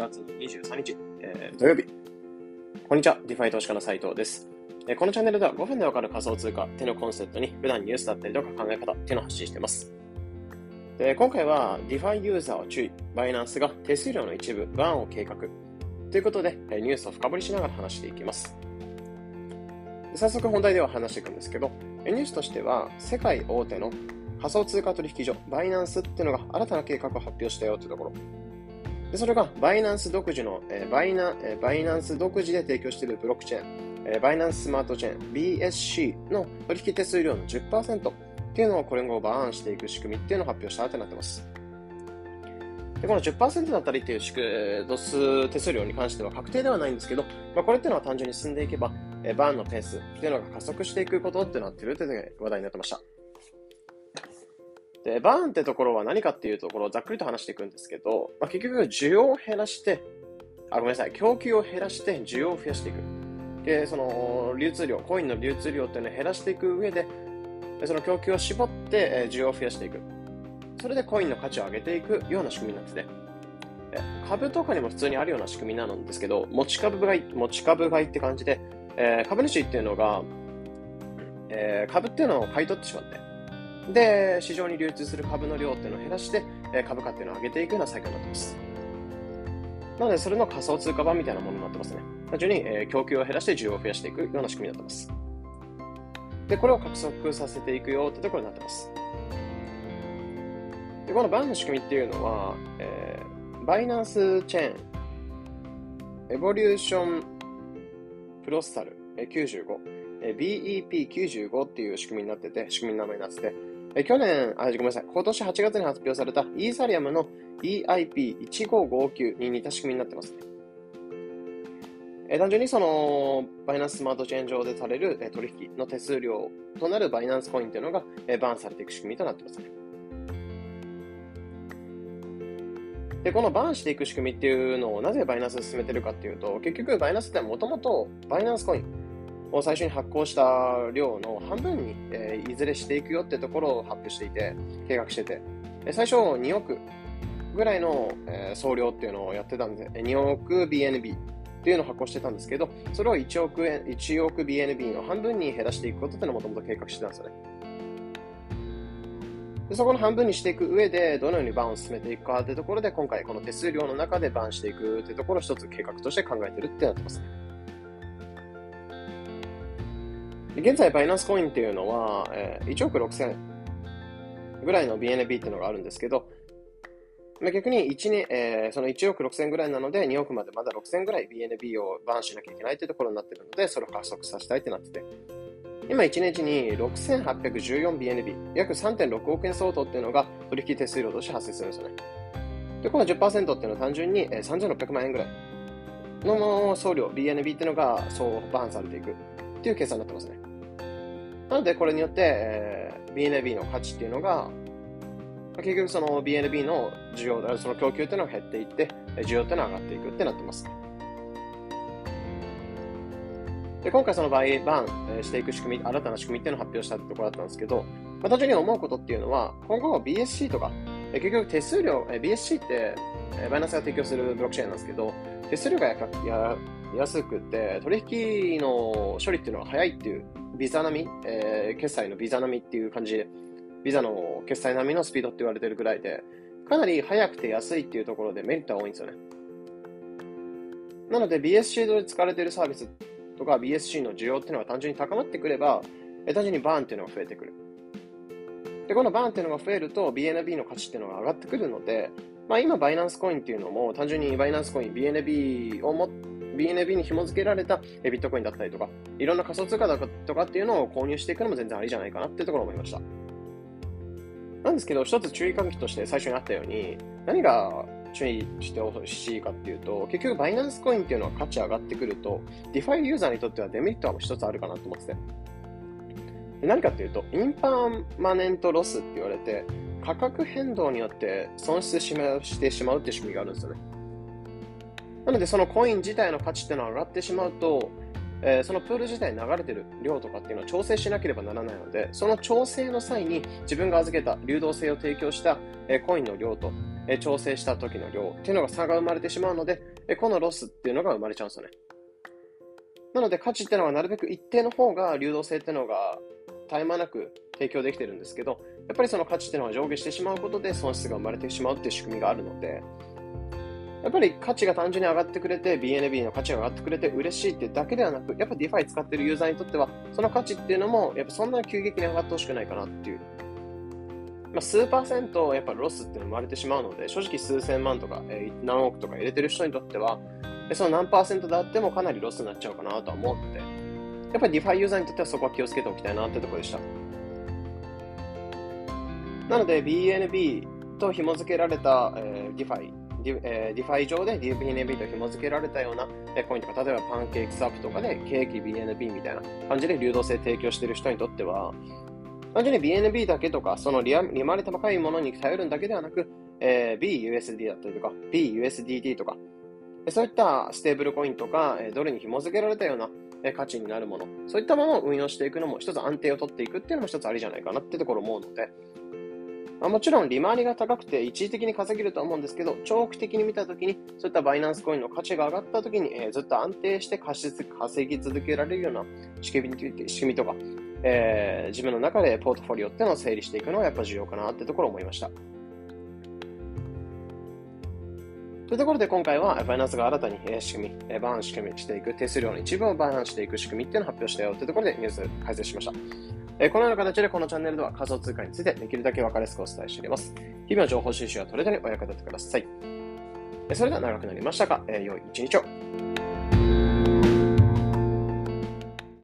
月の23日、えー、土曜日。こんにちは、 DeFi 投資家の斉藤です。えー、このチャンネルでは5分でわかる仮想通貨ってのコンセプトに普段ニュースだったりとか考え方っていうのを発信しています。で今回は DeFi ユーザーは注意、 Binance が手数料の一部、バーンを計画ということで、ニュースを深掘りしながら話していきます。早速本題では話していくんですけど、ニュースとしては世界大手の仮想通貨取引所、 Binance っていうのが新たな計画を発表したよというところ。でそれが、バイナンス独自の、えー、バイナ、えー、バイナンス独自で提供しているブロックチェーン、えー、バイナンススマートチェーン、BSC の取引手数料の10%っていうのを今後バーンしていく仕組みっていうのを発表したとなってます。で、この10%だったりっていうドス手数料に関しては確定ではないんですけど、まあ、これっていうのは単純に進んでいけば、えバーンのペースっていうのが加速していくことってなってるって話題になってました。で、バーンってところは何かっていうところをざっくりと話していくんですけど、まあ、結局需要を減らして、あ、ごめんなさい、供給を減らして需要を増やしていく。で、その流通量、コインの流通量っていうのを減らしていく上で、その供給を絞って需要を増やしていく。それでコインの価値を上げていくような仕組みになってて、株とかにも普通にあるような仕組みなんですけど、持ち株買い、持ち株買いって感じで、えー、株主っていうのが、えー、株っていうのを買い取ってしまって、で、市場に流通する株の量っていうのを減らして、え株価っていうのを上げていくような作業になってます。なので、それの仮想通貨版みたいなものになってますね。単純に、え供給を減らして需要を増やしていくような仕組みになってます。で、これを加速させていくよってところになってます。で、このバンの仕組みっていうのは、えー、バイナンスチェーン、エボリューションプロスタル95、BEP95 っていう仕組みになってて、仕組みの名前になってて、え去年あ、ごめんなさい、今年8月に発表されたイーサリアムの EIP1559 に似た仕組みになってますね。え単純にその、バイナンススマートチェーン上でされる、え取引の手数料となるバイナンスコインというのが、えバーンされていく仕組みとなってますね。で、このバーンしていく仕組みっていうのをなぜバイナンス進めてるかっていうと、結局バイナンスってもともとバイナンスコイン、を最初に発行した量の半分に、えー、いずれしていくよってところを発表していて、計画してて、最初2億ぐらいの、えー、総量っていうのをやってたんで、2億 BNB っていうのを発行してたんですけど、それを1億円、1億 BNB の半分に減らしていくことっていうのをもともと計画してたんですよね。でそこの半分にしていく上で、どのようにバンを進めていくかというところで、今回この手数料の中でバンしていくというところを一つ計画として考えてるってなってますね。現在、バイナンスコインっていうのは、えー、1億6000ぐらいの BNB っていうのがあるんですけど、まあ、逆に1年、えー、その1億6000ぐらいなので、2億までまだ6000ぐらい BNB をバーンしなきゃいけないっていうところになってるので、それを加速させたいってなってて。今1日に 6814BNB、約3.6億円相当っていうのが取引手数料として発生するんですよね。で、この10%っていうのは単純に3600万円ぐらいの送料、BNB っていうのがそうバーンされていくっていう計算になってますね。なので、これによって、えー、BNB の価値っていうのが、結局その BNB の需要、その供給っていうのが減っていって、需要っていうのは上がっていくってなってます。で、今回そのバイバンしていく仕組み、新たな仕組みっていうのを発表したってところだったんですけど、まあ、単純に思うことっていうのは、今後 BSC とか、結局手数料、BSC ってバイナンスが提供するブロックチェーンなんですけど、手数料がや安くて、取引の処理っていうのは早いっていうビザ並み、えー、決済のビザ並みっていう感じで、ビザの決済並みのスピードって言われてるぐらいで、かなり速くて安いっていうところでメリットが多いんですよね。なので BSC で使われているサービスとか BSC の需要っていうのが単純に高まってくれば、単純にバーンっていうのが増えてくる。で、このバーンっていうのが増えると BNB の価値っていうのが上がってくるので、まあ今バイナンスコインっていうのも単純にバイナンスコイン BNB を持って BNB に紐付けられたビットコインだったりとか、いろんな仮想通貨だとかっていうのを購入していくのも全然ありじゃないかなっていうところを思いました。なんですけど、一つ注意喚起として最初にあったように、何が注意してほしいかっていうと、結局バイナンスコインっていうのは価値上がってくると、DeFi ユーザーにとってはデメリットは一つあるかなと思ってて。何かっていうと、 impermanent loss って言われて、価格変動によって損失してしまうっていう仕組みがあるんですよね。なので、そのコイン自体の価値っていうのは上がってしまうと、えー、そのプール自体に流れてる量とかっていうのを調整しなければならないので、その調整の際に自分が預けた流動性を提供した、えー、コインの量と、え調整した時の量っていうのが差が生まれてしまうので、えこのロスっていうのが生まれちゃうんですよね。なので価値っていうのはなるべく一定の方が流動性っていうのが絶え間なく提供できてるんですけど、やっぱりその価値っていうのは上下してしまうことで損失が生まれてしまうっていう仕組みがあるので、やっぱり価値が単純に上がってくれて、BNB の価値が上がってくれて嬉しいってだけではなく、やっぱ DeFi 使ってるユーザーにとっては、その価値っていうのも、やっぱそんな急激に上がってほしくないかなっていう。まあ、数パーセントやっぱロスっての生まれてしまうので、正直数千万とか、えー、何億とか入れてる人にとっては、その何パーセントであってもかなりロスになっちゃうかなとは思うので、やっぱり DeFi ユーザーにとってはそこは気をつけておきたいなってところでした。なので BNB と紐付けられた、えー、DeFi、ディえー、DeFi 上で BNB と紐付けられたような、コインとか、例えば PancakeSwap とかでケーキ BNB みたいな感じで流動性提供している人にとっては、単純に BNB だけとか、その利利回り高いものに頼るんだけではなく、えー、BUSD だったりとか、BUSDT とか、そういったステーブルコインとか、ドルに紐付けられたような価値になるもの、そういったものを運用していくのも一つ安定を取っていくっていうのも一つありじゃないかなってところ思うので、まあ、もちろん利回りが高くて一時的に稼げると思うんですけど、長期的に見たときに、そういったバイナンスコインの価値が上がったときに、えー、ずっと安定して稼ぎ続けられるような仕組み仕組みとか、えー、自分の中でポートフォリオっていうのを整理していくのがやっぱ重要かなってところを思いました。というところで今回はバイナンスが新たに仕組み、バーン仕組みしていく手数料の一部をバーンしていく仕組みっていうのを発表したよというところでニュース解説しました。えこのような形でこのチャンネルでは仮想通貨についてできるだけ分かりやすくお伝えしております。日々の情報収集はトレードにお役立てください。それでは長くなりましたが、え良い一日を。